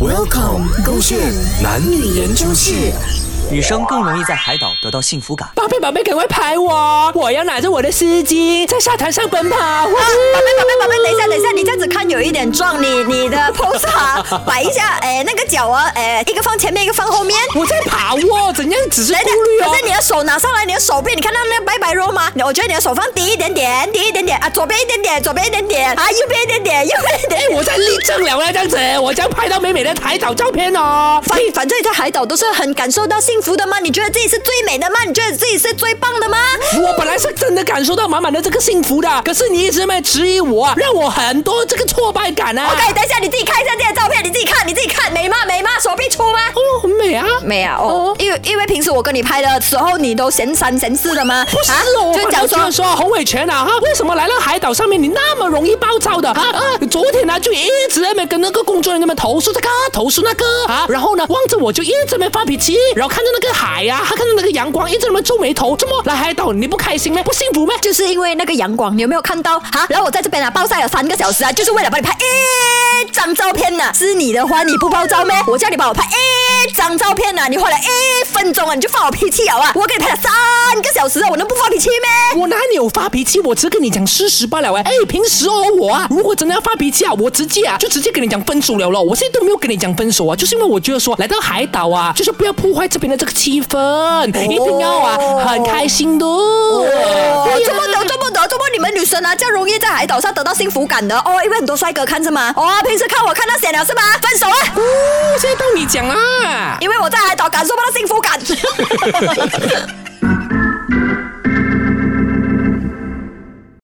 Welcome，勾选男女研究室。女生更容易在海岛得到幸福感。宝贝宝贝，赶快拍我！我要拿着我的丝巾在沙滩上奔跑。啊，宝贝宝贝宝贝，等一下等一下，你这样子看有一点壮，你你的 pose 哈，摆一下，哎，那个脚啊，哎，一个放前面，一个放后面。我在跑哦，怎样只是顾虑哦可是？你的手拿上来，你的手臂，你看到那个白白肉吗？我觉得你的手放低一点点，低一点点啊，左边一点点，左边一点点啊，右边一点点，右边一点点。我在立正了呀，这样子，我将拍到美美的海岛照片哦。反反正你在海岛都是很感受到幸福的吗？你觉得自己是最美的吗？你觉得自己是最棒的吗？我本来是真的感受到满满的这个幸福的，可是你一直没质疑我啊，让我很多这个挫败感啊。OK，等一下你自己看一下这些照片，你自己看，你自己看，美吗？美吗？手臂粗吗？哦，很美啊。美啊，哦，因为因为平时我跟你拍的时候，你都嫌三嫌四的吗？不是哦，就讲说说洪伟全啊，哈，为什么来到海岛上面你那么容易暴躁的啊？啊，昨天呢就一直在那边跟那个工作人员们投诉这个投诉那个啊，然后呢望着我就一直没发脾气，然后看着那个海呀、他看着那个阳光一直那么皱眉头，怎么来海岛你不开心吗？不幸福吗？就是因为那个阳光，你有没有看到？哈，然后我在这边啊暴晒了三个小时啊，就是为了帮你拍一张照片呢、是你的话，你不暴躁吗？我叫你帮我拍一张照片呢、你花了一分钟啊，你就发我脾气了啊！我给你拍了三个小时啊，我能不发脾气咩？我哪里有发脾气？我只跟你讲事实罢了哎。哎，平时哦我啊，如果真的要发脾气啊，我直接啊就直接跟你讲分手了咯。我现在都没有跟你讲分手啊，就是因为我觉得说来到海岛啊，就是不要破坏这边的这个气氛，一定要啊很开心的。哦，对呀这么的，这么你们女生啊，这样容易在海岛上得到幸福感的哦，因为很多帅哥看是吗？哦，平时看我看到闲了是吗？分手啊！哦，现在到你讲啊。因为我在海岛感受不到幸福感。